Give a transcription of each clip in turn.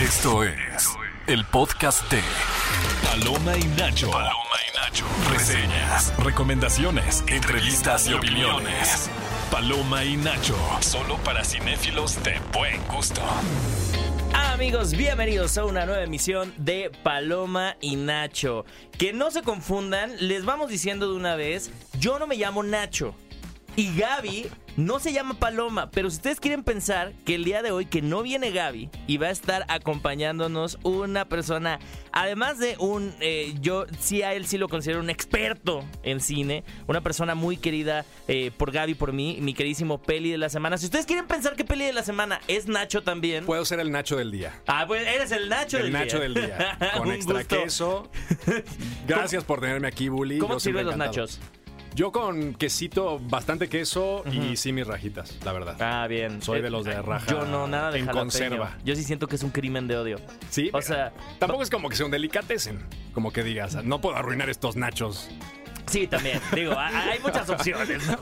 Esto es el podcast de Paloma y Nacho. Paloma y Nacho. Reseñas, recomendaciones, entrevistas y opiniones. Paloma y Nacho. Solo para cinéfilos de buen gusto. Amigos, bienvenidos a una nueva emisión de Paloma y Nacho. Que no se confundan, les vamos diciendo de una vez, yo no me llamo Nacho. Y Gaby no se llama Paloma, pero si ustedes quieren pensar que el día de hoy que no viene Gaby y va a estar acompañándonos una persona, además de un, eh, yo sí a él sí lo considero un experto en cine, una persona muy querida eh, por Gaby, por mí, mi queridísimo peli de la semana. Si ustedes quieren pensar que peli de la semana es Nacho también. Puedo ser el Nacho del día. Ah, pues eres el Nacho el del Nacho día. del día. Con extra gusto. queso. Gracias por tenerme aquí, Bully. ¿Cómo sirven los encantado. nachos? Yo con quesito, bastante queso y sí mis rajitas, la verdad. Ah, bien. Soy Eh, de los de raja Yo no, nada de en jalapeño. conserva. Yo sí siento que es un crimen de odio. Sí, O sea, tampoco es como que sea un delicatessen. Como que digas, no puedo arruinar estos nachos. Sí, también. Digo, ha- hay muchas opciones, ¿no?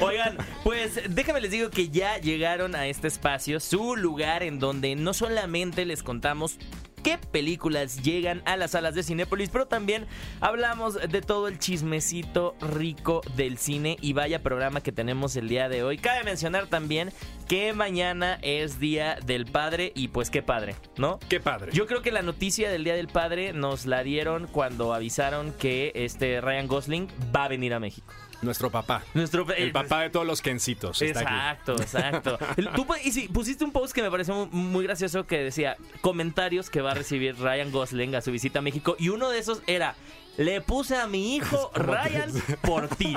Oigan, pues déjame les digo que ya llegaron a este espacio, su lugar en donde no solamente les contamos qué películas llegan a las salas de Cinépolis, pero también hablamos de todo el chismecito rico del cine y vaya programa que tenemos el día de hoy. Cabe mencionar también que mañana es Día del Padre y pues qué padre, ¿no? Qué padre. Yo creo que la noticia del Día del Padre nos la dieron cuando avisaron que este Ryan Gosling va a venir a México. Nuestro papá. Nuestro El papá de todos los Kencitos. Exacto, exacto. Tú y sí, pusiste un post que me pareció mu- muy gracioso que decía comentarios que va a recibir Ryan Gosling a su visita a México y uno de esos era le puse a mi hijo Ryan por ti.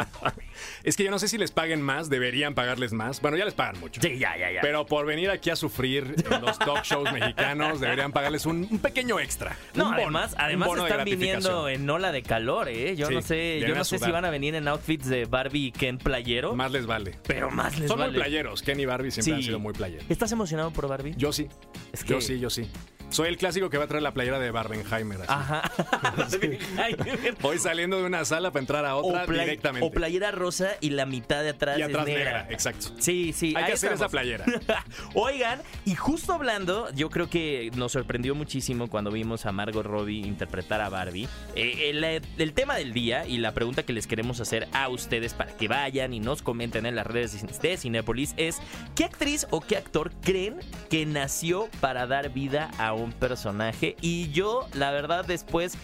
Es que yo no sé si les paguen más, deberían pagarles más. Bueno, ya les pagan mucho. Sí, ya, ya, ya. Pero por venir aquí a sufrir en los talk shows mexicanos, deberían pagarles un, un pequeño extra. no, Un bono, además, un además bono están viniendo en ola de calor, ¿eh? Yo Sí, no sé, yo no sé si van a venir en outfits de Barbie y Ken playero, Más les vale. pero más les Son vale. muy playeros. Ken y Barbie siempre Sí. han sido muy playeros. ¿Estás emocionado por Barbie? Yo sí. Es Yo sí, yo sí. Soy el clásico que va a traer la playera de Barbenheimer. así. Ajá. Voy saliendo de una sala para entrar a otra play- directamente. o playera rosa y la mitad de atrás, y atrás es negra. negra. exacto. Sí, sí. Hay ahí que hacer esa estamos. playera. Oigan, y justo hablando, yo creo que nos sorprendió muchísimo cuando vimos a Margot Robbie interpretar a Barbie. Eh, el, el tema del día y la pregunta que les queremos hacer a ustedes para que vayan y nos comenten en las redes de Cinépolis es: ¿qué actriz o qué actor creen que nació para dar vida a un personaje? Y yo, la verdad, después.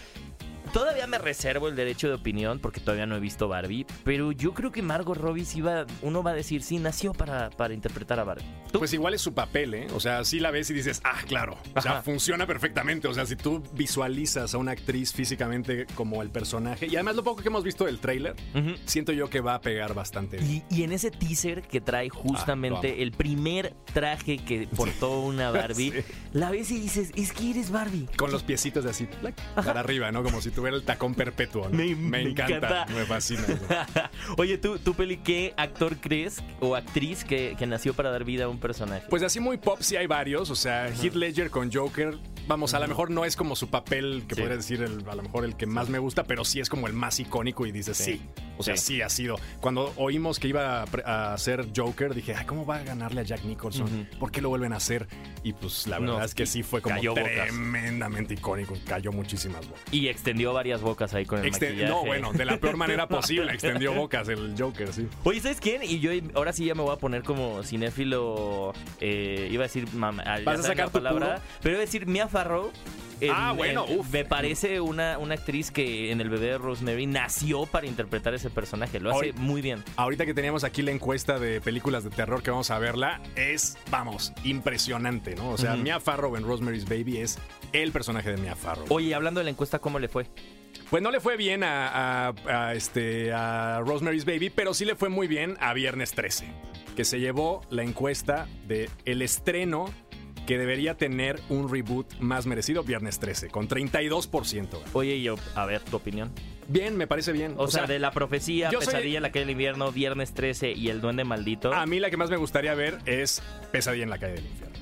Todavía me reservo el derecho de opinión porque todavía no he visto Barbie, pero yo creo que Margot Robbie sí va, uno va a decir, sí, nació para, para interpretar a Barbie. ¿Tú? Pues igual es su papel, ¿eh? O sea, sí la ves y dices, ah, claro. O sea, Ajá. funciona perfectamente. O sea, si tú visualizas a una actriz físicamente como el personaje, y además lo poco que hemos visto del tráiler, Ujú. siento yo que va a pegar bastante bien. Y, y en ese teaser que trae Ah, justamente el primer traje que portó una Barbie, Sí. la ves y dices, es que eres Barbie. Con los piecitos de así, para arriba, ¿no? Como si tuviera el tacón perpetuo. ¿no? Me- me encanta, encanta. me fascina. Oye, ¿tú, tú, Peli, ¿qué actor crees o actriz que, que nació para dar vida a un personaje? Pues así muy pop sí hay varios, o sea, Heath Ledger con Joker, vamos, a lo mejor no es como su papel, que Sí. podría decir el- a lo mejor el que más me gusta, pero sí es como el más icónico y dices Sí. sí. O sea, Sí. sí. ha sido. Cuando oímos que iba a, ser Joker, dije, ay, ¿cómo va a ganarle a Jack Nicholson? Ujú. ¿Por qué lo vuelven a hacer? Y pues la verdad No, es que sí fue como tremendamente icónico, cayó muchísimas bocas. Y extendió varias bocas ahí con el Exten- maquillaje. no, bueno, de la peor manera posible, extendió bocas el Joker, sí. Oye, ¿sabes quién? Y yo ahora sí ya me voy a poner como cinéfilo. eh, iba a decir mamá. ya ¿Vas a sacar la tu palabra. puro? Pero iba a decir Mia Farrow. en- Ah, bueno, en- uf. Me parece una, una actriz que en el bebé de Rosemary nació para interpretar ese personaje. Lo hace Hoy- muy bien. Ahorita que teníamos aquí la encuesta de películas de terror que vamos a verla, es, vamos, impresionante, ¿no? O sea. Mia Farrow en Rosemary's Baby es el personaje de Mia Farrow. Oye, hablando de la encuesta, ¿cómo le fue? Pues no le fue bien a, a- a, este, a Rosemary's Baby, pero sí le fue muy bien a Viernes 13, que se llevó la encuesta de el estreno que debería tener un reboot más merecido, Viernes 13, con 32%. Oye, y yo, a ver, tu opinión. Bien, me parece bien. O, sea, de la profecía, yo Pesadilla en la calle del invierno, Viernes 13 y El Duende Maldito. A mí la que más me gustaría ver es Pesadilla en la calle del infierno.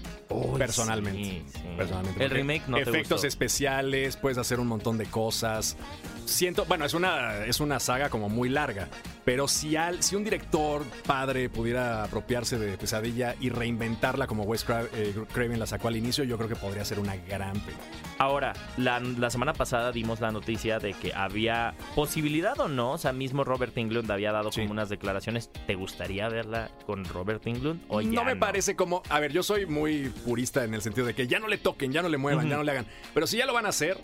Personalmente. sí, sí. personalmente. El remake no te Efectos gustó. especiales, puedes hacer un montón de cosas. Siento, bueno, es una, es una saga como muy larga, Pero si, al, si un director padre pudiera apropiarse de Pesadilla y reinventarla como Wes eh, Craven la sacó al inicio, yo creo que podría ser una gran película. Ahora, la, la semana pasada dimos la noticia de que había posibilidad o no, o sea, mismo Robert Englund había dado Sí. como unas declaraciones. ¿Te gustaría verla con Robert Englund? O no me parece como. A ver, yo soy muy purista en el sentido de que ya no le toquen, ya no le muevan, ya no le hagan. Pero si ya lo van a hacer,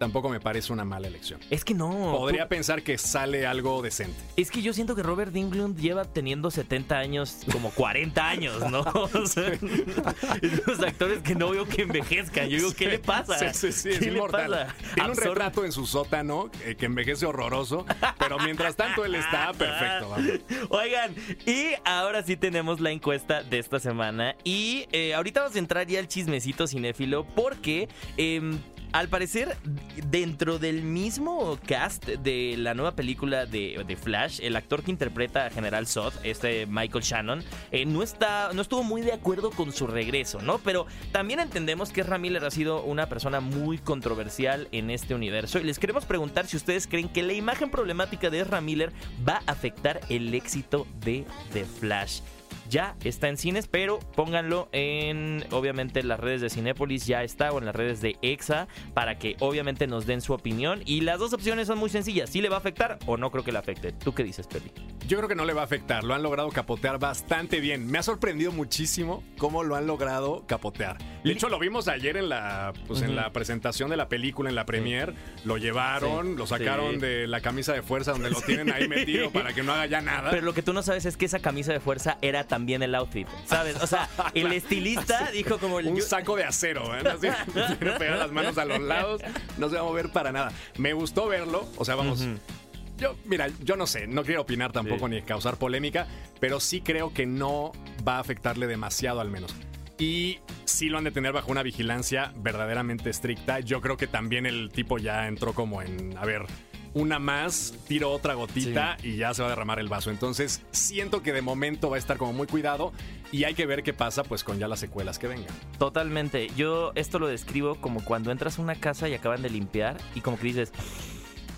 tampoco me parece una mala elección. Es que no. Podría tú- pensar que sale algo decente. Es que yo siento que Robert Englund lleva teniendo 70 años como 40 años, ¿no? O sea, es los actores que no veo que envejezcan. Yo digo, ¿qué le pasa? Sí, sí, sí, es ¿Qué le inmortal. pasa? Tiene un retrato en su sótano eh, que envejece horroroso, pero mientras tanto él está perfecto. vamos. Oigan, y ahora sí tenemos la encuesta de esta semana. Y eh, ahorita vamos a entrar ya al chismecito cinéfilo porque... em, al parecer, dentro del mismo cast de la nueva película de, de Flash, el actor que interpreta a General Zod, este Michael Shannon, eh, no, está, no estuvo muy de acuerdo con su regreso, ¿no? Pero también entendemos que Miller ha sido una persona muy controversial en este universo y les queremos preguntar si ustedes creen que la imagen problemática de Ezra va a afectar el éxito de The Flash. Ya está en cines, pero pónganlo en, obviamente, las redes de Cinépolis, ya está, o en las redes de EXA, para que obviamente nos den su opinión. Y las dos opciones son muy sencillas, si le va a afectar o no creo que le afecte. ¿Tú qué dices, Peli? Yo creo que no le va a afectar. Lo han logrado capotear bastante bien. Me ha sorprendido muchísimo cómo lo han logrado capotear. De hecho, lo vimos ayer en la, pues, en la presentación de la película, en la premiere. Lo llevaron, Sí, lo sacaron sí. de la camisa de fuerza donde lo tienen ahí metido para que no haga ya nada. Pero lo que tú no sabes es que esa camisa de fuerza era también el outfit, ¿sabes? O sea, el estilista dijo como... un yo- saco de acero, ¿eh? Pegar las manos a los lados, no se va a mover para nada. Me gustó verlo, o sea, vamos. Yo, mira, yo no sé, no quiero opinar tampoco Sí. ni causar polémica, pero sí creo que no va a afectarle demasiado al menos. Y sí lo han de tener bajo una vigilancia verdaderamente estricta. Yo creo que también el tipo ya entró como en, a ver, una más, tiro otra gotita y ya se va a derramar el vaso. Entonces siento que de momento va a estar como muy cuidado y hay que ver qué pasa pues con ya las secuelas que vengan. Totalmente. Yo esto lo describo como cuando entras a una casa y acaban de limpiar y como que dices,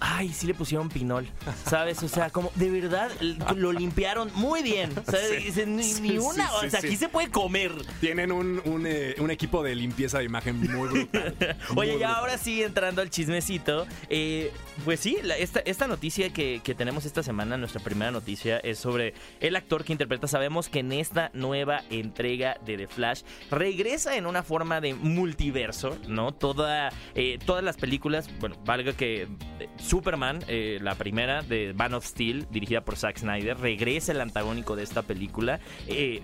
ay, sí le pusieron pinol, ¿sabes? O sea, como de verdad lo limpiaron muy bien. ¿sabes? Sí. Ni, Sí, ni sí, una, sí, o sea, aquí se puede comer. Tienen un, un, eh, un equipo de limpieza de imagen muy brutal. Muy Oye, ya brutal. ahora sí, entrando al chismecito, eh, pues sí, la- esta, esta noticia que, que tenemos esta semana, nuestra primera noticia, es sobre el actor que interpreta. Sabemos que en esta nueva entrega de The Flash regresa en una forma de multiverso, ¿no? Toda, eh, todas las películas, bueno, valga que Superman, eh, la primera de Man of Steel, dirigida por Zack Snyder, regresa el antagónico de esta película. eh,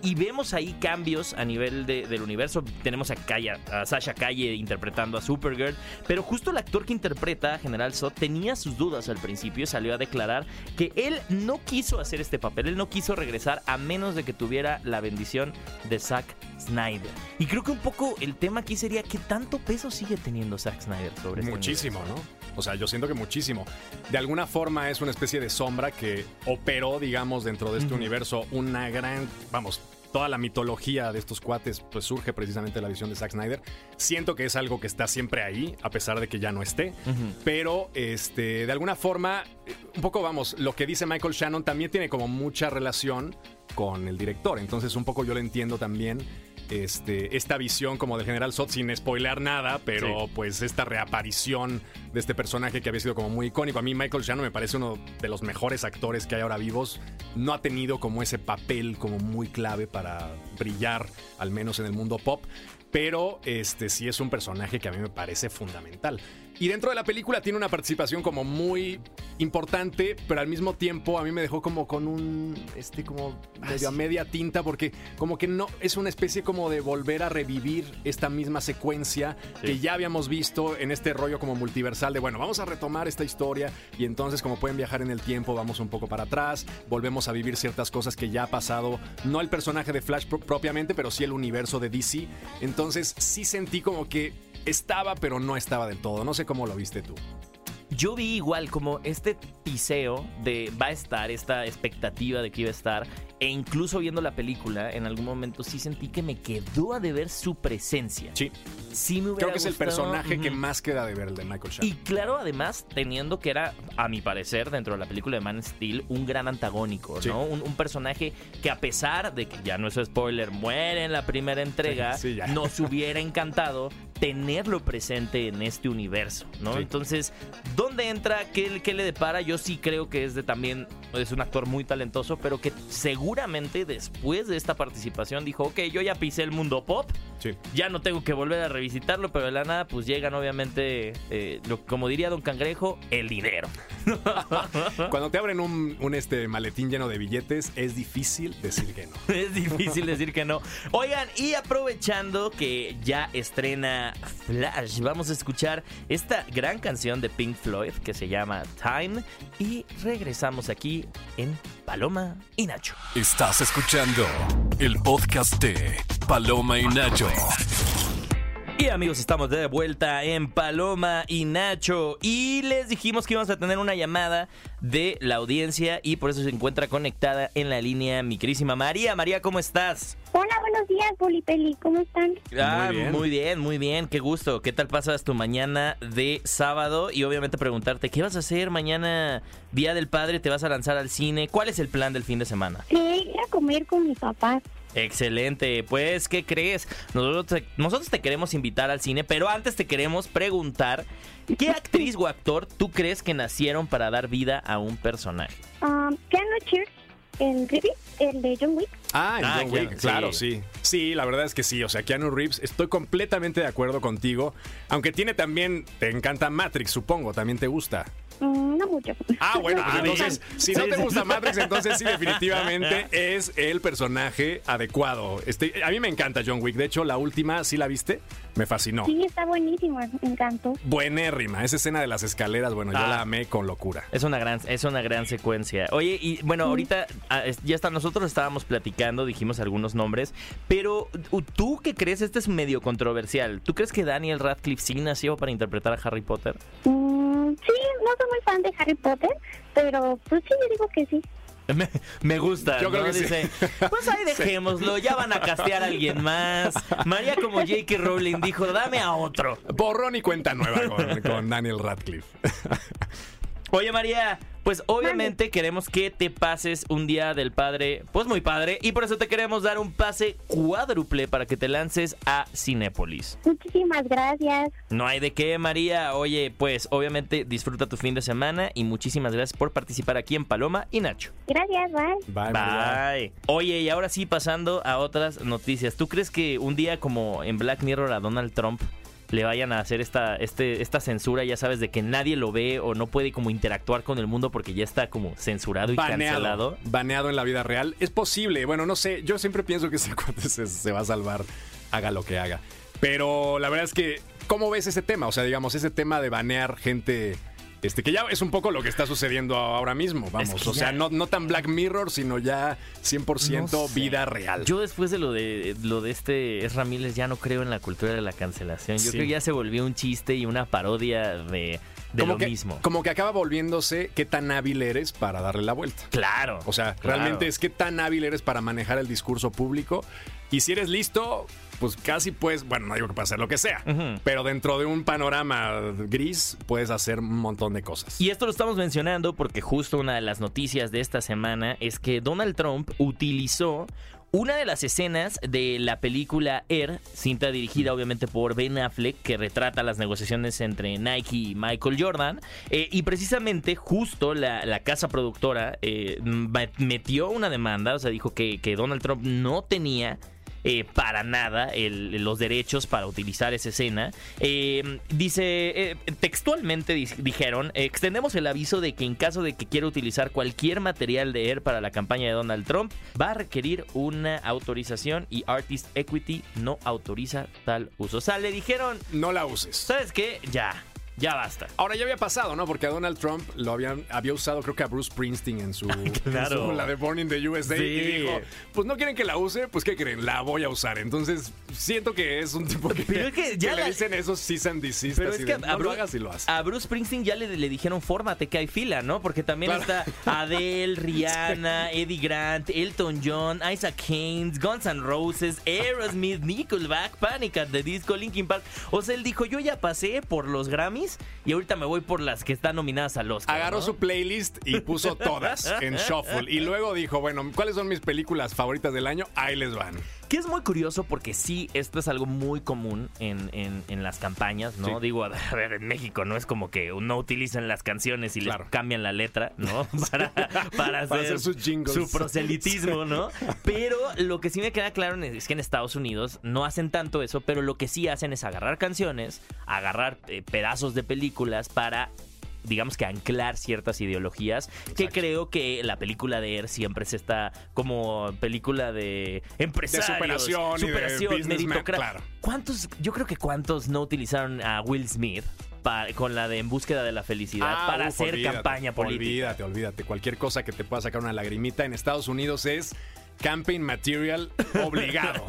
y vemos ahí cambios a nivel de- del universo. Tenemos a, Sasha Calle interpretando a Supergirl. Pero justo el actor que interpreta a General Zod tenía sus dudas al principio. Salió a declarar que él no quiso hacer este papel. Él no quiso regresar a menos de que tuviera la bendición de Zack Snyder. Y creo que un poco el tema aquí sería qué tanto peso sigue teniendo Zack Snyder sobre este Muchísimo? ¿no? O sea, yo siento que muchísimo. De alguna forma es una especie de sombra que operó, digamos, dentro de este universo una gran, vamos, toda la mitología de estos cuates pues surge precisamente de la visión de Zack Snyder. Siento que es algo que está siempre ahí, a pesar de que ya no esté. Pero, este, de alguna forma, un poco, vamos, lo que dice Michael Shannon también tiene como mucha relación con el director. Entonces, un poco yo lo entiendo también. Este, esta visión como del general Zod sin spoilear nada, pero Sí. pues esta reaparición de este personaje que había sido como muy icónico. A mí Michael Shannon me parece uno de los mejores actores que hay ahora vivos. No ha tenido como ese papel como muy clave para brillar, al menos en el mundo pop. Pero este sí es un personaje que a mí me parece fundamental. Y dentro de la película tiene una participación como muy importante, pero al mismo tiempo a mí me dejó como con un, este como medio a media tinta, porque como que no, es una especie como de volver a revivir esta misma secuencia que ya habíamos visto en este rollo como multiversal de, bueno, vamos a retomar esta historia y entonces como pueden viajar en el tiempo, vamos un poco para atrás, volvemos a vivir ciertas cosas que ya ha pasado, no el personaje de Flash pro- propiamente, pero sí el universo de DC. Entonces sí sentí como que estaba, pero no estaba del todo. No sé cómo lo viste tú. Yo vi igual como este piseo de va a estar, esta expectativa de que iba a estar. E incluso viendo la película, en algún momento sí sentí que me quedó a deber su presencia. Sí. Sí me Creo que es el personaje que más queda de ver, el de Michael Shannon. Y claro, además, teniendo que era, a mi parecer, dentro de la película de Man Steel, un gran antagónico, Sí. ¿no? Un, un personaje que a pesar de que ya no es spoiler, muere en la primera entrega, Sí, sí, ya. nos hubiera encantado tenerlo presente en este universo, ¿no? Entonces, ¿dónde entra? ¿Qué, qué le depara? Yo sí creo que es de también, es un actor muy talentoso, pero que seguramente después de esta participación dijo, ok, yo ya pisé el mundo pop, Sí. ya no tengo que volver a revisitarlo, pero de la nada, pues llegan obviamente, eh, lo, como diría Don Cangrejo, el dinero. Cuando te abren un, un, este maletín lleno de billetes, es difícil decir que no. Es difícil decir que no. Oigan, y aprovechando que ya estrena Flash, vamos a escuchar esta gran canción de Pink Floyd que se llama Time y regresamos aquí en Paloma y Nacho. Estás escuchando el podcast de Paloma y Nacho. Y amigos, estamos de vuelta en Paloma y Nacho. Y les dijimos que íbamos a tener una llamada de la audiencia y por eso se encuentra conectada en la línea mi querísima María. María, ¿cómo estás? Hola, buenos días, Polipeli. ¿Cómo están? Ah, bien. muy bien, muy bien, qué gusto. ¿Qué tal pasas tu mañana de sábado? Y obviamente preguntarte, ¿qué vas a hacer mañana, Día del Padre? ¿Te vas a lanzar al cine? ¿Cuál es el plan del fin de semana? Sí, ir a comer con mis papás. Excelente, pues, ¿qué crees? Nosotros te, nosotros te queremos invitar al cine, pero antes te queremos preguntar, ¿qué actriz o actor tú crees que nacieron para dar vida a un personaje? Um, Keanu Cheers, el el de John Wick. Ah, en Ah, John claro, Wick, claro, sí. sí. sí. la verdad es que sí. O sea, Keanu Reeves, estoy completamente de acuerdo contigo. Aunque tiene también, te encanta Matrix, supongo, también te gusta. Mm, no mucho. Ah, bueno, bien. entonces, si no te gusta Matrix, entonces sí, definitivamente es el personaje adecuado. Este, a mí me encanta John Wick. De hecho, la última, ¿sí la viste? Me fascinó. Sí, está buenísimo, me encantó. Buenérrima. Esa escena de las escaleras, bueno, yo Ah. la amé con locura. Es una gran, es una gran secuencia. Oye, y bueno, ahorita ah, ya está, nosotros estábamos platicando, dijimos algunos nombres, pero uh, ¿tú qué crees? Este es medio controversial. ¿Tú crees que Daniel Radcliffe sí nació para interpretar a Harry Potter? Mm, sí, no soy muy fan de Harry Potter, pero pues sí, yo digo que sí. Me, me gusta. Yo creo ¿no? que sí. Dice, pues ahí dejémoslo, ya van a castear a alguien más. María como J.K. Rowling dijo, dame a otro. Borrón y cuenta nueva con, con Daniel Radcliffe. Oye María, pues obviamente queremos que te pases un día del padre, pues muy padre, y por eso te queremos dar un pase cuádruple para que te lances a Cinépolis. Muchísimas gracias. No hay de qué, María. Oye, pues obviamente disfruta tu fin de semana y muchísimas gracias por participar aquí en Paloma y Nacho. Gracias, bye. Bye, María. Bye. Oye, y ahora sí pasando a otras noticias. ¿Tú crees que un día como en Black Mirror a Donald Trump le vayan a hacer esta, este, esta censura, ya sabes, de que nadie lo ve o no puede como interactuar con el mundo porque ya está como censurado y Baneado, cancelado? baneado en la vida real. Es posible, bueno, no sé, yo siempre pienso que ese cuate se, se va a salvar, haga lo que haga. Pero la verdad es que, ¿cómo ves ese tema? O sea, digamos, ese tema de banear gente, este, que ya es un poco lo que está sucediendo ahora mismo, vamos. Es que o sea, ya- no, no tan Black Mirror, sino ya 100% No sé. vida real. Yo después de lo de lo de este es Ramírez ya no creo en la cultura de la cancelación. Yo Sí. creo que ya se volvió un chiste y una parodia de, de como lo que, mismo. Como que acaba volviéndose qué tan hábil eres para darle la vuelta. Claro. O sea, claro. realmente es qué tan hábil eres para manejar el discurso público. Y si eres listo, pues casi puedes, bueno, no digo que puedes hacer lo que sea, pero dentro de un panorama gris puedes hacer un montón de cosas. Y esto lo estamos mencionando porque justo una de las noticias de esta semana es que Donald Trump utilizó una de las escenas de la película Air, cinta dirigida obviamente por Ben Affleck, que retrata las negociaciones entre Nike y Michael Jordan. eh, y precisamente justo la, la casa productora eh, metió una demanda, o sea, dijo que, que Donald Trump no tenía eh, para nada el- los derechos para utilizar esa escena. Eh, dice, eh, textualmente di- dijeron, extendemos el aviso de que en caso de que quiera utilizar cualquier material de Air para la campaña de Donald Trump, va a requerir una autorización y Artist Equity no autoriza tal uso. O sea, le dijeron, No la uses. ¿sabes qué? Ya. Ya basta. Ahora ya había pasado, ¿no? Porque a Donald Trump lo habían, había usado, creo que a Bruce Springsteen en su, Claro. en su- la de Born in the USA. Sí. Y dijo, pues no quieren que la use, pues ¿qué creen? La voy a usar. Entonces, siento que es un tipo que, Pero es que ya le la- dicen esos cease and desist. Pero es que de, a, no lo hagas y lo haces. a Bruce Springsteen ya le, le dijeron fórmate que hay fila, ¿no? Porque también Claro. está Adele, Rihanna, Eddie Grant, Elton John, Isaac Haynes, Guns N' Roses, Aerosmith, Nickelback, Panic at the Disco, Linkin Park. O sea, él dijo, yo ya pasé por los Grammys y ahorita me voy por las que están nominadas al Oscar. Agarró ¿no? su playlist y puso todas en shuffle. Y luego dijo, bueno, ¿cuáles son mis películas favoritas del año? Ahí les van. Que es muy curioso porque sí, esto es algo muy común en, en- en las campañas, ¿no? Sí. Digo, a ver, en México no es como que no utilizan las canciones y Claro. les cambian la letra, ¿no? Para, para, hacer, hacer sus jingles. su proselitismo, ¿no? Pero lo que sí me queda claro es que en Estados Unidos no hacen tanto eso, pero lo que sí hacen es agarrar canciones, agarrar eh, pedazos de películas para digamos que anclar ciertas ideologías que creo que la película de Air siempre se está como película de empresarios, superación y de superación, businessman, meritocra- claro. ¿Cuántos, yo creo que cuántos no utilizaron a Will Smith con la de En búsqueda de la felicidad Ah, para uf, hacer olvídate, campaña política? Olvídate, olvídate. Cualquier cosa que te pueda sacar una lagrimita en Estados Unidos es campaign material obligado.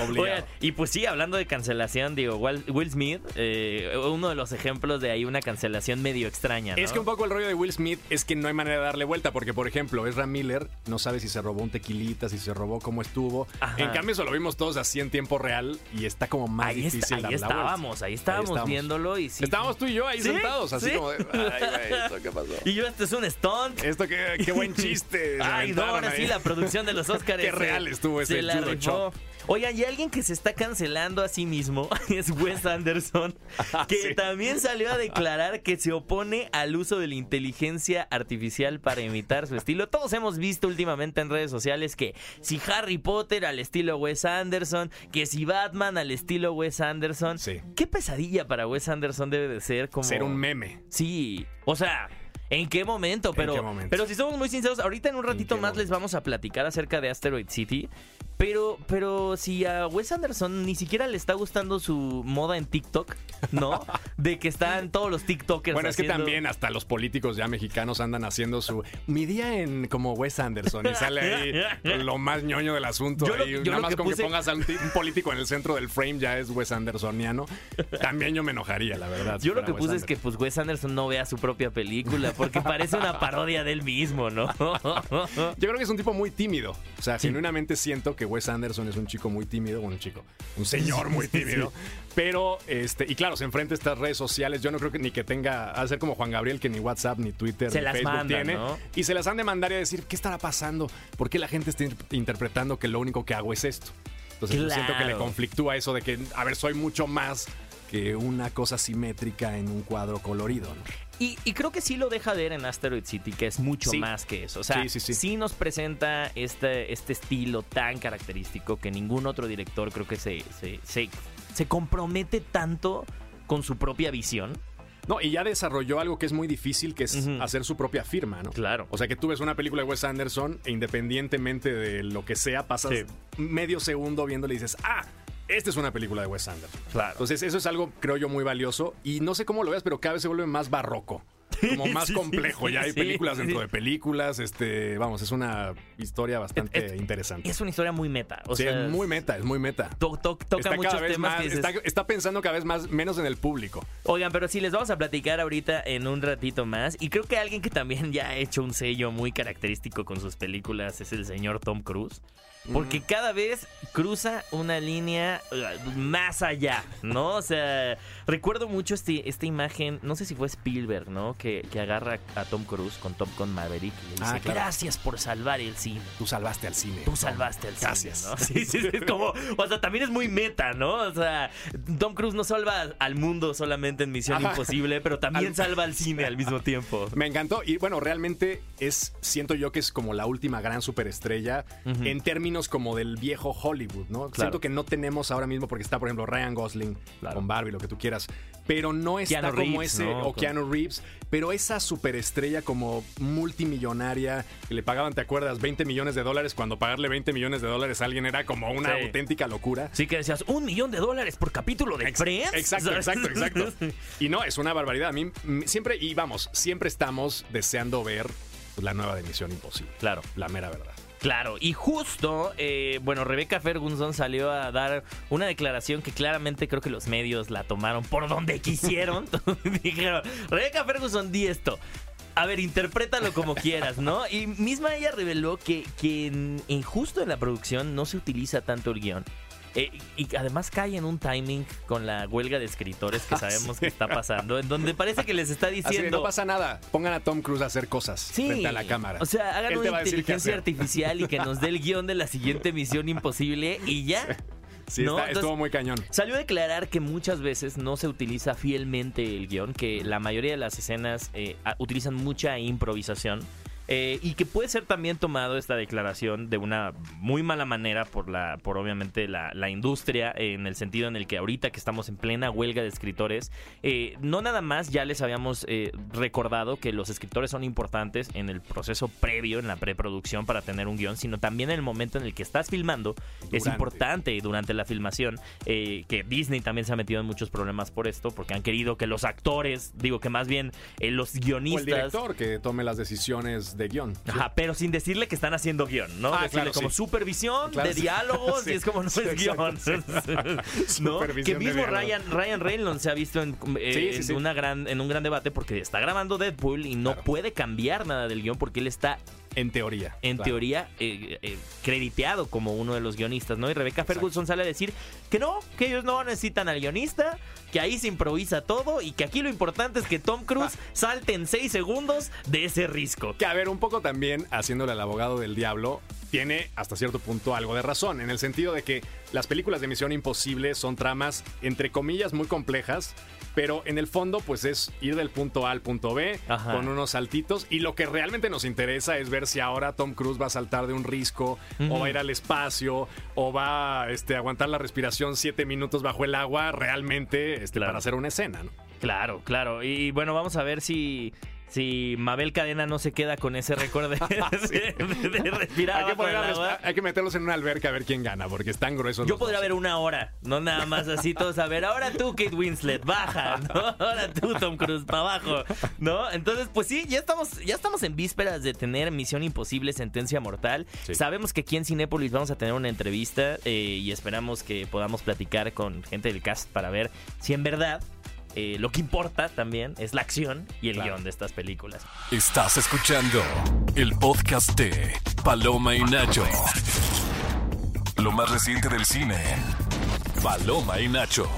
obligado. Oigan, y pues sí, hablando de cancelación, digo, Will Smith, eh, uno de los ejemplos de ahí una cancelación medio extraña, ¿no? Es que un poco el rollo de Will Smith es que no hay manera de darle vuelta, porque por ejemplo, Ezra Miller no sabe si se robó un tequilita, si se robó cómo estuvo. Ajá. En cambio, eso lo vimos todos así en tiempo real y está como más ahí, difícil está- ahí darle la vuelta. estábamos, ahí estábamos viéndolo y sí. Estábamos tú y yo ahí Sí, sentados, así sí. como de, ay, güey, ¿esto qué pasó? Y yo, este es un stunt. Esto qué, qué buen chiste. Ay, no, ahora ahí. sí, la producción de los Oscars. Qué real estuvo ese se la judo rifó. Oigan, y alguien que se está cancelando a sí mismo es Wes Anderson, que Sí. también salió a declarar que se opone al uso de la inteligencia artificial para imitar su estilo. Todos hemos visto últimamente en redes sociales que si Harry Potter al estilo Wes Anderson, que si Batman al estilo Wes Anderson. Sí. Qué pesadilla para Wes Anderson debe de ser como... Ser un meme. Sí, o sea, ¿en qué momento? Pero, qué momento? pero si somos muy sinceros, ahorita en un ratito más les vamos a platicar acerca de Asteroid City. Pero, pero si a Wes Anderson ni siquiera le está gustando su moda en TikTok, ¿no? De que están todos los TikTokers Bueno, es que haciendo- también hasta los políticos ya mexicanos andan haciendo su mi día en como Wes Anderson y sale ahí lo más ñoño del asunto. Yo lo- ahí. yo Nada más que con puse- que pongas a un, ti- un político en el centro del frame ya es Wes Andersoniano. También yo me enojaría, la verdad. Yo lo que puse es que pues Wes Anderson no vea su propia película porque parece una parodia del mismo, ¿no? Yo creo que es un tipo muy tímido. O sea, genuinamente siento que Wes Anderson es un chico muy tímido, bueno, un chico, un señor muy tímido. Pero, este, y claro, se enfrenta a estas redes sociales. Yo no creo que ni que tenga, a ser como Juan Gabriel, que ni WhatsApp, ni Twitter, Se ni las Facebook mandan, tiene. ¿no? Y se las han de mandar y decir, ¿qué estará pasando? ¿Por qué la gente está in- interpretando que lo único que hago es esto? Entonces yo siento que le conflictúa eso de que, a ver, soy mucho más que una cosa simétrica en un cuadro colorido, ¿no? Y, y creo que sí lo deja ver en Asteroid City, que es mucho Sí. más que eso. O sea, Sí, sí, sí. nos presenta este, este estilo tan característico que ningún otro director creo que se, se, se, se compromete tanto con su propia visión. No, y ya desarrolló algo que es muy difícil, que es hacer su propia firma, ¿no? Claro. O sea, que tú ves una película de Wes Anderson e independientemente de lo que sea, pasas Sí. medio segundo viéndole y dices, ah, esta es una película de Wes Anderson. Claro. Entonces, eso es algo, creo yo, muy valioso. Y no sé cómo lo veas, pero cada vez se vuelve más barroco. Como más Sí, complejo. sí, ya hay sí, películas dentro de películas. Este, vamos, es una historia bastante Es- es- interesante. Es una historia muy meta. O sí, sea, es muy meta, es muy meta. to- to- toca está muchos temas más, que dices, está, está pensando cada vez más, menos en el público. Oigan, pero sí, les vamos a platicar ahorita en un ratito más. Y creo que alguien que también ya ha hecho un sello muy característico con sus películas es el señor Tom Cruise. Porque cada vez cruza una línea uh, más allá, ¿no? O sea, recuerdo mucho este, esta imagen, no sé si fue Spielberg, ¿no? Que, que agarra a Tom Cruise con Top Gun Maverick y le dice, Ah, claro. gracias por salvar el cine. Tú salvaste al cine. Tú salvaste el Gracias. cine, ¿no? Sí, sí, sí, es como, o sea, también es muy meta, ¿no? O sea, Tom Cruise no salva al mundo solamente en Misión Ajá. Imposible, pero también Al- salva al cine al mismo tiempo. Me encantó y bueno, realmente es, siento yo que es como la última gran superestrella en términos como del viejo Hollywood, ¿no? Siento que no tenemos ahora mismo, porque está, por ejemplo, Ryan Gosling Claro. con Barbie, lo que tú quieras, pero no está Keanu como Reeves, ese, ¿no? o Keanu Reeves, pero esa superestrella como multimillonaria, que le pagaban, ¿te acuerdas? 20 millones de dólares, cuando pagarle 20 millones de dólares a alguien era como una Sí. auténtica locura. Sí que decías, un millón de dólares por capítulo de Friends. Exacto, exacto, exacto. Y no, es una barbaridad. A mí mm, siempre, y vamos, siempre estamos deseando ver la nueva de Misión Imposible. Claro. La mera verdad. Claro, y justo, eh, bueno, Rebecca Ferguson salió a dar una declaración que claramente creo que los medios la tomaron por donde quisieron. Dijeron, Rebecca Ferguson, di esto. A ver, interprétalo como quieras, ¿no? Y misma ella reveló que, que en, en justo en la producción no se utiliza tanto el guion. Eh, y además cae en un timing con la huelga de escritores que Ah, sabemos que está pasando, en donde parece que les está Así diciendo... no pasa nada. Pongan a Tom Cruise a hacer cosas Sí. frente a la cámara. O sea, hagan Él una inteligencia artificial y que nos dé el guion de la siguiente misión imposible y ya. Sí, ¿no? está- Entonces- estuvo muy cañón. Salió a declarar que muchas veces no se utiliza fielmente el guion, que la mayoría de las escenas eh, utilizan mucha improvisación. Eh, y que puede ser también tomado esta declaración de una muy mala manera por la, por obviamente la, la industria, en el sentido en el que ahorita que estamos en plena huelga de escritores, eh, no nada más ya les habíamos eh, recordado que los escritores son importantes en el proceso previo, en la preproducción para tener un guion, sino también en el momento en el que estás filmando, es importante durante la filmación, que Disney también se ha metido en muchos problemas por esto, porque han querido que los actores, digo que más bien los O el guionistas... director que tome las decisiones de guion. Ajá, pero sin decirle que están haciendo guion, ¿no? Ah, Decirle claro, como sí. supervisión Claro, de sí. diálogos Sí, y es como no es guion. ¿No? Que mismo. Ryan, Ryan Reynolds se ha visto en, eh, en una gran, en un gran debate porque está grabando Deadpool y no Claro. puede cambiar nada del guion porque él está En teoría. en claro. teoría, eh, eh, crediteado como uno de los guionistas, ¿no? Y Rebecca Ferguson sale a decir que no, que ellos no necesitan al guionista, que ahí se improvisa todo y que aquí lo importante es que Tom Cruise salte en seis segundos de ese risco. Que a ver, un poco también, haciéndole al abogado del diablo, tiene hasta cierto punto algo de razón, en el sentido de que las películas de Misión Imposible son tramas, entre comillas, muy complejas, pero en el fondo, pues es ir del punto A al punto B Ajá. con unos saltitos, y lo que realmente nos interesa es ver si ahora Tom Cruise va a saltar de un risco, o va a ir al espacio, o va este, a aguantar la respiración siete minutos bajo el agua, realmente este, Claro. para hacer una escena, ¿no? Claro, claro. Y bueno, vamos a ver si, si Mabel Cadena no se queda con ese récord de, de- de respirar Hay que, a hay meterlos en una alberca a ver quién gana, porque están gruesos. Yo los podría dos. ver una hora, no nada más así todos a ver. Ahora tú, Kate Winslet, baja, ¿no? Ahora tú, Tom Cruise, para abajo, ¿no? Entonces, pues sí, ya estamos, ya estamos en vísperas de tener Misión Imposible, Sentencia Mortal. Sí. Sabemos que aquí en Cinépolis vamos a tener una entrevista eh, y esperamos que podamos platicar con gente del cast para ver si en verdad eh, lo que importa también es la acción y el Claro. guion de estas películas. Estás escuchando el podcast de Paloma y Nacho. Lo más reciente del cine. Paloma y Nacho.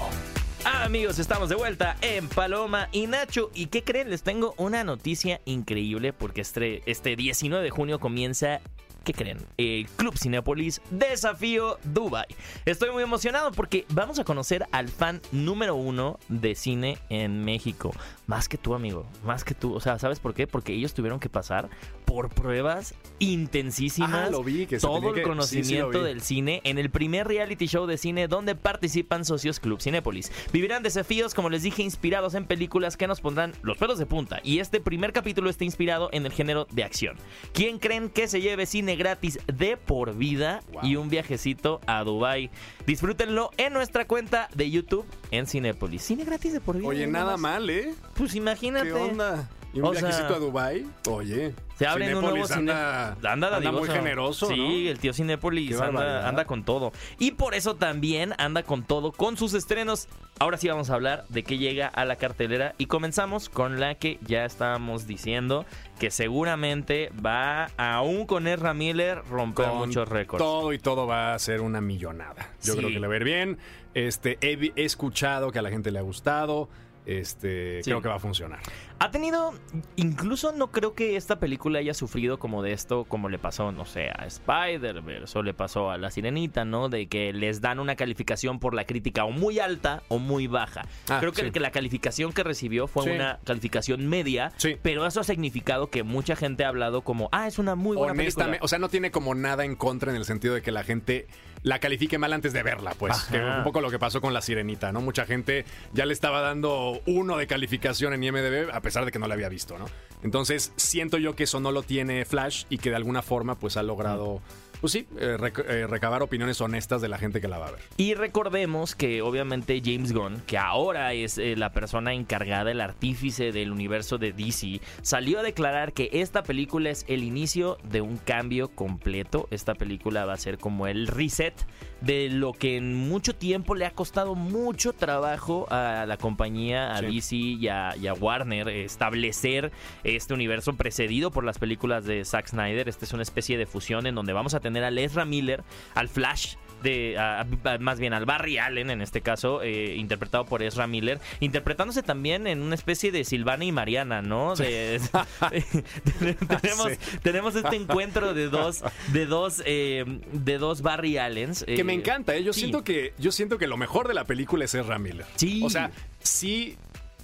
Ah, amigos, estamos de vuelta en Paloma y Nacho. ¿Y qué creen? Les tengo una noticia increíble porque este, este 19 de junio comienza. ¿Qué creen? El Club Cinépolis Desafío Dubai. Estoy muy emocionado porque vamos a conocer al fan número uno de cine en México. Más que tú, amigo. Más que tú. O sea, ¿sabes por qué? Porque ellos tuvieron que pasar por pruebas intensísimas. Ah, lo vi, que se todo el que- sí, sí, lo conocimiento del cine en el primer reality show de cine donde participan socios Club Cinépolis. Vivirán desafíos, como les dije, inspirados en películas que nos pondrán los pelos de punta. Y este primer capítulo está inspirado en el género de acción. ¿Quién creen que se lleve cine gratis de por vida Wow. y un viajecito a Dubai? Disfrútenlo en nuestra cuenta de YouTube en Cinépolis. Cine gratis de por vida. Oye, nada nada más. mal, ¿eh? Pues imagínate. ¿Qué onda? ¿Y un O sea, viajecito a Dubai? Oye. Se abre un nuevo Cinépolis cine. anda, Anda, anda muy generoso, Sí, ¿no? el tío Cinépolis anda, anda con todo. Y por eso también anda con todo con sus estrenos. Ahora sí vamos a hablar de qué llega a la cartelera. Y comenzamos con la que ya estábamos diciendo que seguramente va, aún con Ezra Miller, romper Con muchos récords. Todo y todo va a ser una millonada. Yo Sí. creo que le va a ir bien. Este, he escuchado que a la gente le ha gustado. Este, Sí. creo que va a funcionar. Ha tenido, incluso no creo que esta película haya sufrido como de esto, como le pasó, no sé, a Spider-Verse o le pasó a La Sirenita, ¿no? De que les dan una calificación por la crítica o muy alta o muy baja. Ah, creo que, sí. que la calificación que recibió fue Sí. una calificación media, Sí. pero eso ha significado que mucha gente ha hablado como, ah, es una muy buena Honestamente, película. o sea, no tiene como nada en contra en el sentido de que la gente la califique mal antes de verla, pues. Que un poco lo que pasó con La Sirenita, ¿no? Mucha gente ya le estaba dando uno de calificación en IMDb a pesar de que no la había visto, ¿no? Entonces, siento yo que eso no lo tiene Flash y que de alguna forma, pues, ha logrado, pues sí, eh, eh, recabar opiniones honestas de la gente que la va a ver. Y recordemos que obviamente James Gunn, que ahora es eh, la persona encargada, el artífice del universo de DC, salió a declarar que esta película es el inicio de un cambio completo. Esta película va a ser como el reset de lo que en mucho tiempo le ha costado mucho trabajo a la compañía, a Sí. DC y a, y a Warner eh, establecer este universo precedido por las películas de Zack Snyder. Esta es una especie de fusión en donde vamos a tener al Ezra Miller, al Flash de a- a- más bien al Barry Allen en este caso eh, interpretado por Ezra Miller interpretándose también en una especie de Silvana y Mariana no De- tenemos Sí. tenemos este encuentro de dos de dos eh, de dos Barry Allens Que me eh, encanta, ¿eh? Yo sí. siento que yo siento que lo mejor de la película es Ezra Miller. Sí. O sea, sí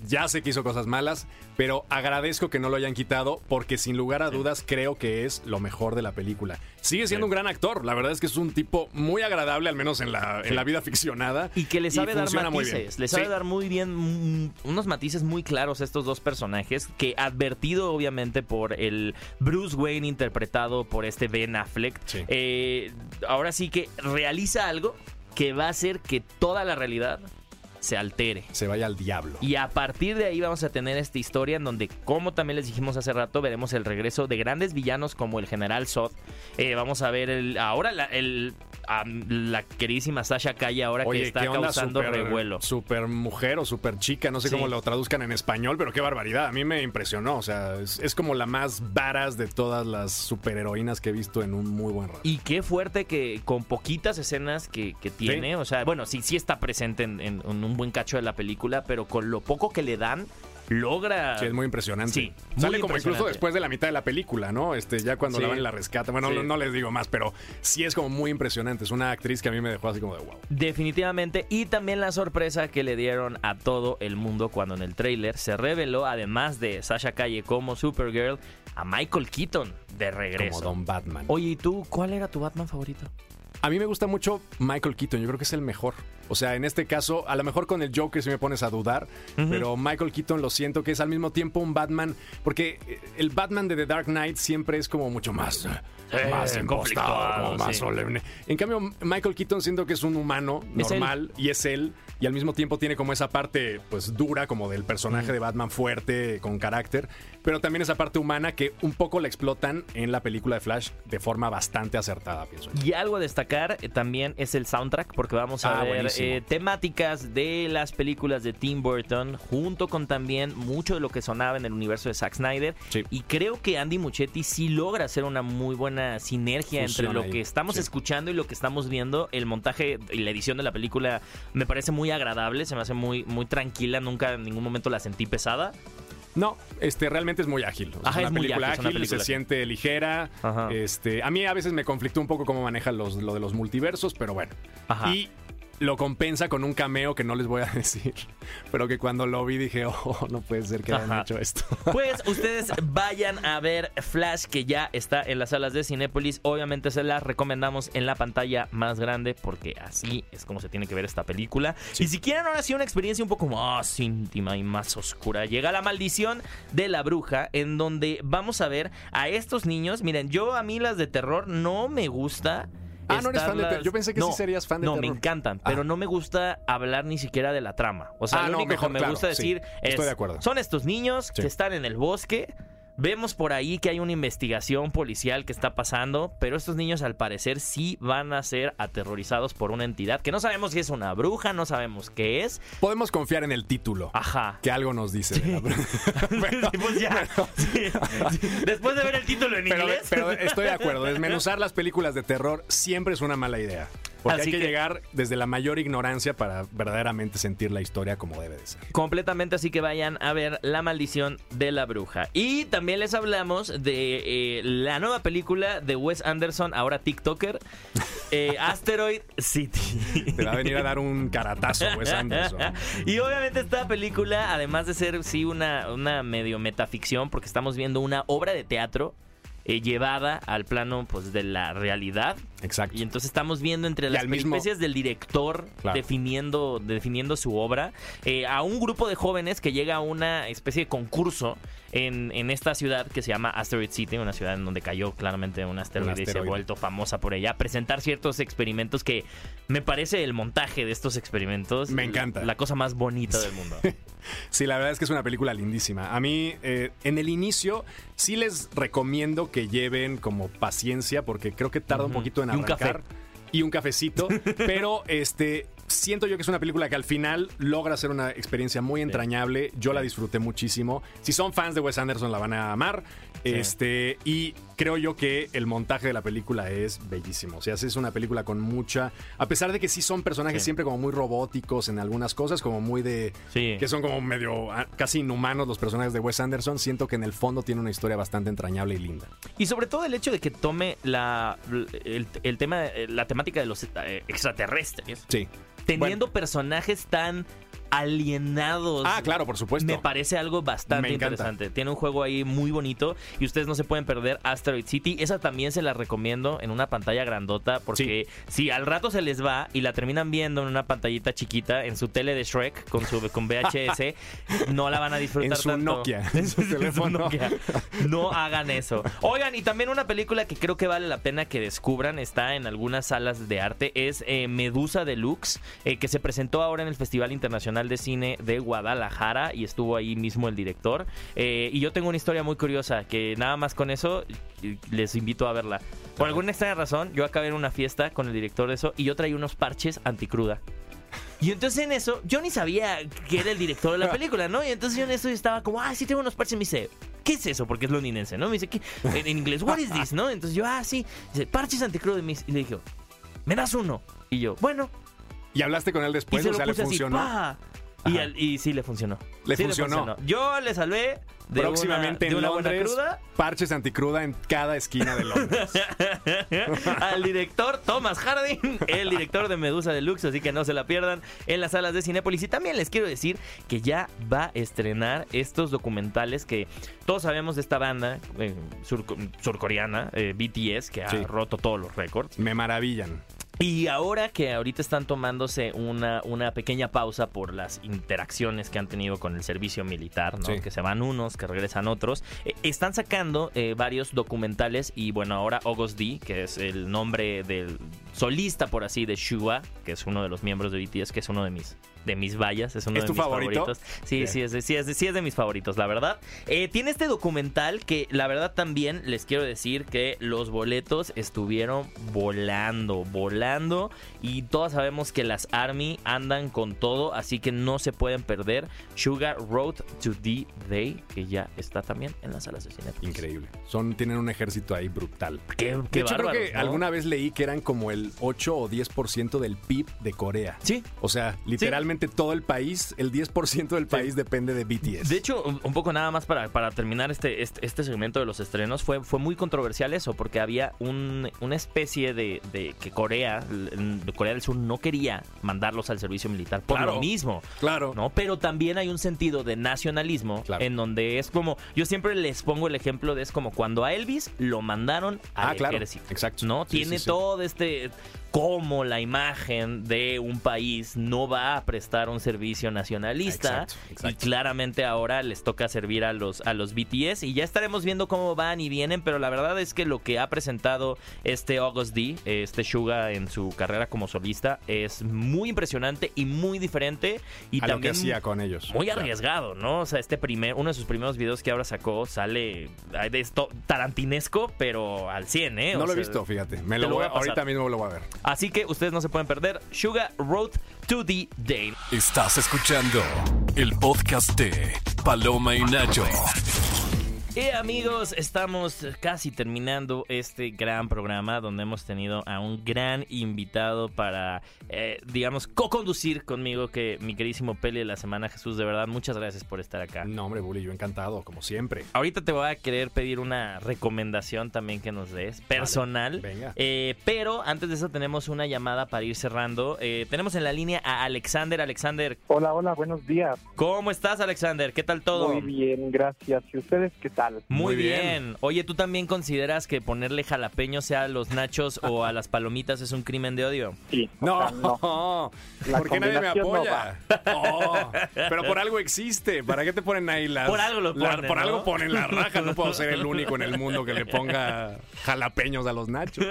ya sé que hizo cosas malas, pero agradezco que no lo hayan quitado porque sin lugar a dudas creo que es lo mejor de la película. Sigue siendo Sí. un gran actor, la verdad es que es un tipo muy agradable, al menos en la, en la vida ficcionada. y que le sabe dar funciona muy bien. matices, le sabe Sí. dar muy bien unos matices muy claros a estos dos personajes, que advertido obviamente por el Bruce Wayne interpretado por este Ben Affleck, eh, ahora sí que realiza algo que va a hacer que toda la realidad se altere. Se vaya al diablo. Y a partir de ahí vamos a tener esta historia en donde, como también les dijimos hace rato, veremos el regreso de grandes villanos como el General Zod. Eh, vamos a ver el, ahora la, el, a la queridísima Sasha Calle ahora que está causando Super- revuelo. Super mujer o super chica, no sé Sí. cómo lo traduzcan en español, pero qué barbaridad. A mí me impresionó. O sea, es, es como la más varas de todas las superheroínas que he visto en un muy buen rato. Y qué fuerte que con poquitas escenas que, que tiene, o sea, bueno, sí, sí está presente en, en- en un buen cacho de la película, pero con lo poco que le dan, logra... Sí, es muy impresionante. Sí, muy Sale como incluso después de la mitad de la película, ¿no? Este, ya cuando Sí. la van y la rescata. Bueno, Sí. no, no les digo más, pero sí es como muy impresionante. Es una actriz que a mí me dejó así como de wow. Definitivamente. Y también la sorpresa que le dieron a todo el mundo cuando en el tráiler se reveló, además de Sasha Calle como Supergirl, a Michael Keaton de regreso. Como Don Batman. Oye, ¿y tú cuál era tu Batman favorito? A mí me gusta mucho Michael Keaton, yo creo que es el mejor. O sea, en este caso, a lo mejor con el Joker si me pones a dudar, pero Michael Keaton lo siento que es al mismo tiempo un Batman, porque eh, el Batman de The Dark Knight siempre es como mucho más, eh, más impostado, más sí. solemne. En cambio, Michael Keaton siento que es un humano Es normal y es él, y al mismo tiempo tiene como esa parte pues dura, como del personaje de Batman fuerte, con carácter, pero también esa parte humana que un poco la explotan en la película de Flash de forma bastante acertada, pienso yo. Y algo a destacar eh, también es el soundtrack, porque vamos a Ah, ver eh, temáticas de las películas de Tim Burton, junto con también mucho de lo que sonaba en el universo de Zack Snyder. Sí. Y creo que Andy Muchetti sí logra hacer una muy buena sinergia entre lo ahí, que estamos sí. escuchando y lo que estamos viendo. El montaje y la edición de la película me parece muy agradable, se me hace muy, muy tranquila, nunca en ningún momento la sentí pesada. No, este realmente es muy ágil. O sea, Ajá, es es una muy película ágil, es una ágil, película se ágil. siente ligera. Ajá. Este, a mí a veces me conflictó un poco cómo maneja los, lo de los multiversos, pero bueno. Ajá. Y lo compensa con un cameo que no les voy a decir, pero que cuando lo vi dije, oh, no puede ser que hayan Ajá. hecho esto. Pues ustedes vayan a ver Flash, que ya está en las salas de Cinépolis. Obviamente se las recomendamos en la pantalla más grande, porque así es como se tiene que ver esta película. Y si quieren ahora sí una experiencia un poco más íntima y más oscura, llega la maldición de la bruja, en donde vamos a ver a estos niños. Miren, yo a mí las de terror no me gusta. Ah, ¿no eres fan de estarlas- ter- yo pensé que sí serías fan de No, me terror. encantan, pero Ah. no me gusta hablar ni siquiera de la trama. O sea, Ah, lo no, único mejor, que me claro, gusta sí, decir es estoy de acuerdo. son estos niños Sí. que están en el bosque. Vemos por ahí que hay una investigación policial que está pasando, pero estos niños al parecer sí van a ser aterrorizados por una entidad que no sabemos si es una bruja, no sabemos qué es. Podemos confiar en el título, Ajá. que algo nos dice. de la bruja. Sí, pues ya. Sí. Después de ver el título en pero, inglés. pero estoy de acuerdo, desmenuzar las películas de terror siempre es una mala idea. Porque Así hay que, que- llegar desde la mayor ignorancia para verdaderamente sentir la historia como debe de ser. Completamente, así que vayan a ver La maldición de la bruja. Y también les hablamos de eh, la nueva película de Wes Anderson, ahora TikToker, eh, Asteroid City. Te va a venir a dar un caratazo, Wes Anderson. y obviamente esta película, además de ser sí una, una medio metaficción, porque estamos viendo una obra de teatro eh, llevada al plano pues de la realidad. Exacto. Y entonces estamos viendo entre las mismo- peripecias del director Claro. definiendo, definiendo su obra eh, a un grupo de jóvenes que llega a una especie de concurso en, en esta ciudad que se llama Asteroid City, una ciudad en donde cayó claramente un asteroide, y se ha vuelto famosa por ella, presentar ciertos experimentos que me parece el montaje de estos experimentos Me encanta. la cosa más bonita del mundo. Sí, la verdad es que es una película lindísima. A mí, eh, en el inicio, sí les recomiendo que lleven como paciencia, porque creo que tarda un poquito en Y un arrancar. café. Y un cafecito. pero este. Siento yo que es una película que al final logra ser una experiencia muy entrañable. Yo la disfruté muchísimo. Si son fans de Wes Anderson, la van a amar. Sí. Este, y creo yo que el montaje de la película es bellísimo. O sea, es una película con mucha. A pesar de que sí son personajes Sí. siempre como muy robóticos en algunas cosas, como muy de Sí. que son como medio ah, casi inhumanos los personajes de Wes Anderson, siento que en el fondo tiene una historia bastante entrañable y linda. Y sobre todo el hecho de que tome la, el, el tema, la temática de los eh, extraterrestres, Sí. Teniendo personajes tan alienados. Ah, claro, por supuesto. Me parece algo bastante interesante. Tiene un juego ahí muy bonito y ustedes no se pueden perder Asteroid City. Esa también se la recomiendo en una pantalla grandota porque si al rato se les va y la terminan viendo en una pantallita chiquita en su tele de Shrek con su con VHS, no la van a disfrutar En su tanto. Nokia, en su En su teléfono. Nokia. No hagan eso. Oigan, y también una película que creo que vale la pena que descubran, está en algunas salas de arte, es eh, Medusa Deluxe, eh, que se presentó ahora en el Festival Internacional de Cine de Guadalajara y estuvo ahí mismo el director. Eh, y yo tengo una historia muy curiosa que nada más con eso les invito a verla. Por alguna extraña razón, yo acabé en una fiesta con el director de eso y yo traía unos parches anticruda. Y entonces en eso, yo ni sabía que era el director de la película, ¿no? Y entonces yo en eso estaba como, ah, sí tengo unos parches. Me dice, ¿qué es eso? Porque es londinense, ¿no? Me dice, ¿qué? En, en inglés, what is this, no? Entonces yo, ah, sí. Dice, parches. Y me- y le dije, ¿me das uno? Y yo, bueno. ¿Y hablaste con él Y después? se o sea, le así, funcionó. Y, y sí le funcionó. Le Sí funcionó. Yo le salvé de Próximamente una, de en una buena cruda parches anticruda en cada esquina de Londres. al director Thomas Harding, el director de Medusa Deluxe, así que no se la pierdan en las salas de Cinépolis. Y también les quiero decir que ya va a estrenar estos documentales que todos sabemos de esta banda eh, surco- surcoreana, eh, BTS, que ha Sí. roto todos los récords. Me maravillan. Y ahora que ahorita están tomándose una, una pequeña pausa por las interacciones que han tenido con el servicio militar, ¿no? Sí. que se van unos, que regresan otros, eh, están sacando eh, varios documentales y bueno, ahora August D, que es el nombre del solista, por así, de Shua, que es uno de los miembros de BTS, que es uno de mis de mis vallas, es uno ¿Es de tu mis favorito? favoritos. Sí, sí es, de, sí, es de, sí es de mis favoritos, la verdad. Eh, tiene este documental que la verdad también les quiero decir que los boletos estuvieron volando, volando y todos sabemos que las Army andan con todo, así que no se pueden perder Sugar Road to D-Day, que ya está también en las salas de cine. Increíble. Son, tienen un ejército ahí brutal. Qué, De qué hecho, creo que ¿no? alguna vez leí que eran como el 8 o 10% del PIB de Corea. Sí. O sea, literalmente todo el país, el 10% del país depende de BTS. De hecho, un poco nada más para, para terminar este, este, este segmento de los estrenos, fue, fue muy controversial eso, porque había un- una especie de, de que Corea, Corea del Sur no quería mandarlos al servicio militar por Claro. lo mismo. claro. ¿no? Pero también hay un sentido de nacionalismo Claro. en donde es como, yo siempre les pongo el ejemplo de es como cuando a Elvis lo mandaron al Ah, claro. ejército. Exacto. ¿No? Sí, Tiene sí. todo este cómo la imagen de un país no va a prestar un servicio nacionalista Exacto, exacto. y claramente ahora les toca servir a los a los BTS y ya estaremos viendo cómo van y vienen, pero la verdad es que lo que ha presentado este August D, este Suga en su carrera como solista es muy impresionante y muy diferente y a lo que también hacía con ellos. muy Claro. arriesgado, ¿no? O sea, este primer, uno de sus primeros videos que ahora sacó sale de esto tarantinesco, pero al 100, ¿eh? O No lo he visto, fíjate. Me lo voy voy a- ahorita mismo lo voy a ver. Así que ustedes no se pueden perder Sugar Road to the Day. Estás escuchando el podcast de Paloma y Nacho. Y amigos, estamos casi terminando este gran programa donde hemos tenido a un gran invitado para, eh, digamos, co-conducir conmigo, que mi queridísimo Peli de la semana, Jesús, de verdad, muchas gracias por estar acá. No, hombre, Bully, yo encantado, como siempre. Ahorita te voy a querer pedir una recomendación también que nos des, personal. venga. Eh, pero antes de eso tenemos una llamada para ir cerrando. Eh, tenemos en la línea a Alexander. Alexander, Hola, hola, buenos días. ¿cómo estás, Alexander? ¿Qué tal todo? Muy bien, gracias. ¿Y ustedes qué tal? Muy, Muy bien. bien. Oye, ¿tú también consideras que ponerle jalapeño sea a los nachos o a las palomitas es un crimen de odio? Sí. o No, sea, no. La ¿por qué nadie me no apoya? Oh, pero por algo existe. ¿Para qué te ponen ahí las. Por algo lo la- ponen, por ¿no? algo ponen las rajas. No puedo ser el único en el mundo que le ponga jalapeños a los nachos.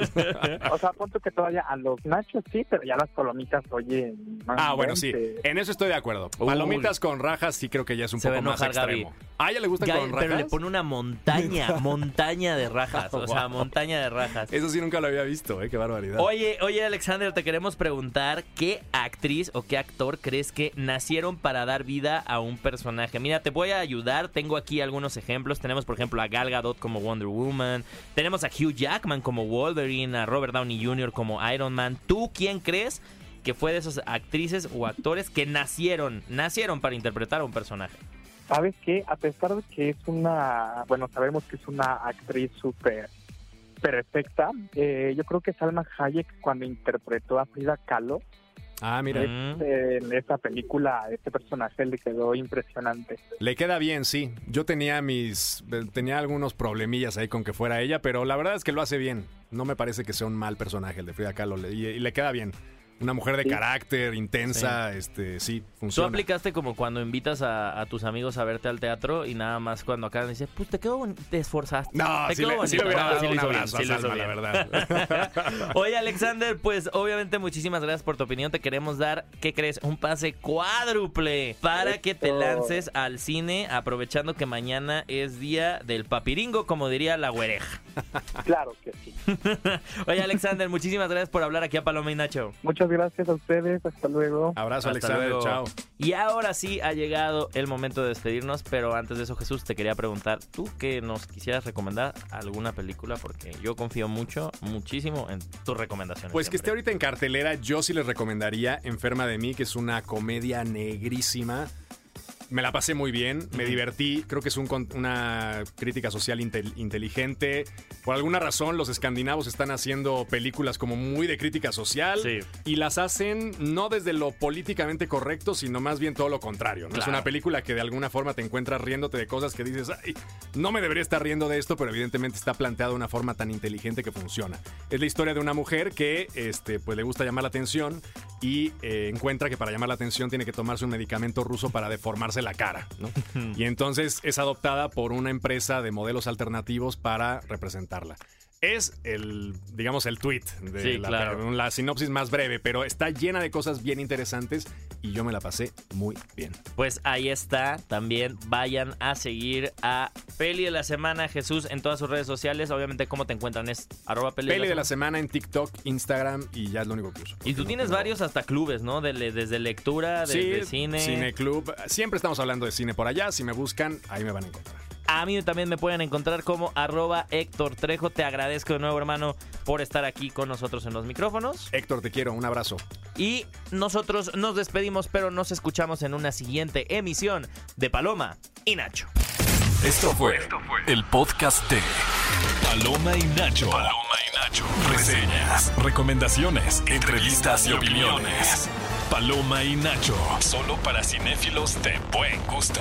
O sea, punto que todavía a los nachos sí, pero ya las palomitas, oye. no Ah, bueno, sí. En eso estoy de acuerdo. Palomitas con rajas sí creo que ya es un Se poco más enojar Gaby. ¿A ella le gusta Ya, con rajas? pero le pone una montaña, montaña de rajas. O sea, Wow. montaña de rajas. Eso sí nunca lo había visto, ¿eh? Qué barbaridad. Oye, oye, Alexander, te queremos preguntar qué actriz o qué actor crees que nacieron para dar vida a un personaje. Mira, te voy a ayudar. Tengo aquí algunos ejemplos. Tenemos, por ejemplo, a Gal Gadot como Wonder Woman. Tenemos a Hugh Jackman como Wolverine, a Robert Downey Jr. como Iron Man. ¿Tú quién crees que fue de esas actrices o actores que nacieron, nacieron para interpretar a un personaje? ¿Sabes qué? A pesar de que es una. Bueno, sabemos que es una actriz súper perfecta, eh, yo creo que Salma Hayek, cuando interpretó a Frida Kahlo, Ah, mira. Eh, en esta película, este personaje le quedó impresionante. Le queda bien, sí. Yo tenía mis. Tenía algunos problemillas ahí con que fuera ella, pero la verdad es que lo hace bien. No me parece que sea un mal personaje el de Frida Kahlo. y le queda bien. Una mujer de Sí. carácter, intensa, este, sí, Tú funciona. aplicaste como cuando invitas a, a tus amigos a verte al teatro y nada más cuando acá dices, pues te quedó bon- te esforzaste. No, te sí quedó le, sí le bonito". hubiera dado un hizo bien, abrazo sí a Salma, la bien. verdad. Oye, Alexander, pues obviamente muchísimas gracias por tu opinión. Te queremos dar, ¿qué crees? Un pase cuádruple para que te lances al cine, aprovechando que mañana es día del papiringo, como diría la güereja. Claro que sí. Oye, Alexander, muchísimas gracias por hablar aquí a Paloma y Nacho. Muchas gracias a ustedes. Hasta luego. Abrazo, Hasta Alexander. luego. Chao. Y ahora sí ha llegado el momento de despedirnos, pero antes de eso, Jesús, te quería preguntar, ¿tú que nos quisieras recomendar alguna película? Porque yo confío mucho, muchísimo en tus recomendaciones. Pues que esté ahorita en cartelera, yo sí les recomendaría Enferma de mí, que es una comedia negrísima. Me la pasé muy bien, me divertí, creo que es un una crítica social intel- inteligente. Por alguna razón los escandinavos están haciendo películas como muy de crítica social Sí. y las hacen no desde lo políticamente correcto, sino más bien todo lo contrario. ¿no? Es una película que de alguna forma te encuentras riéndote de cosas que dices, ay, no me debería estar riendo de esto, pero evidentemente está planteado de una forma tan inteligente que funciona. Es la historia de una mujer que este, pues, le gusta llamar la atención y eh, encuentra que para llamar la atención tiene que tomarse un medicamento ruso para deformarse la cara. ¿no? y entonces es adoptada por una empresa de modelos alternativos para representarla. Es el, digamos, el tweet de Sí, la, claro. la sinopsis más breve, pero está llena de cosas bien interesantes y yo me la pasé muy bien. Pues ahí está. También vayan a seguir a Peli de la Semana Jesús en todas sus redes sociales. Obviamente, ¿cómo te encuentran? Es arroba Peli, Peli de la Semana. semana en TikTok, Instagram y ya es lo único que uso. Y tú No tienes tengo- varios hasta clubes, ¿no? De- desde lectura, desde Sí, cine. Cineclub. Siempre estamos hablando de cine por allá. Si me buscan, ahí me van a encontrar. A mí también me pueden encontrar como arroba Héctor Trejo. Te agradezco de nuevo, hermano, por estar aquí con nosotros en los micrófonos. Héctor, te quiero. Un abrazo. Y nosotros nos despedimos, pero nos escuchamos en una siguiente emisión de Paloma y Nacho. Esto fue el podcast de Paloma y Nacho. Paloma y Nacho. Reseñas, recomendaciones, entrevistas y opiniones. Paloma y Nacho. Solo para cinéfilos de buen gusto.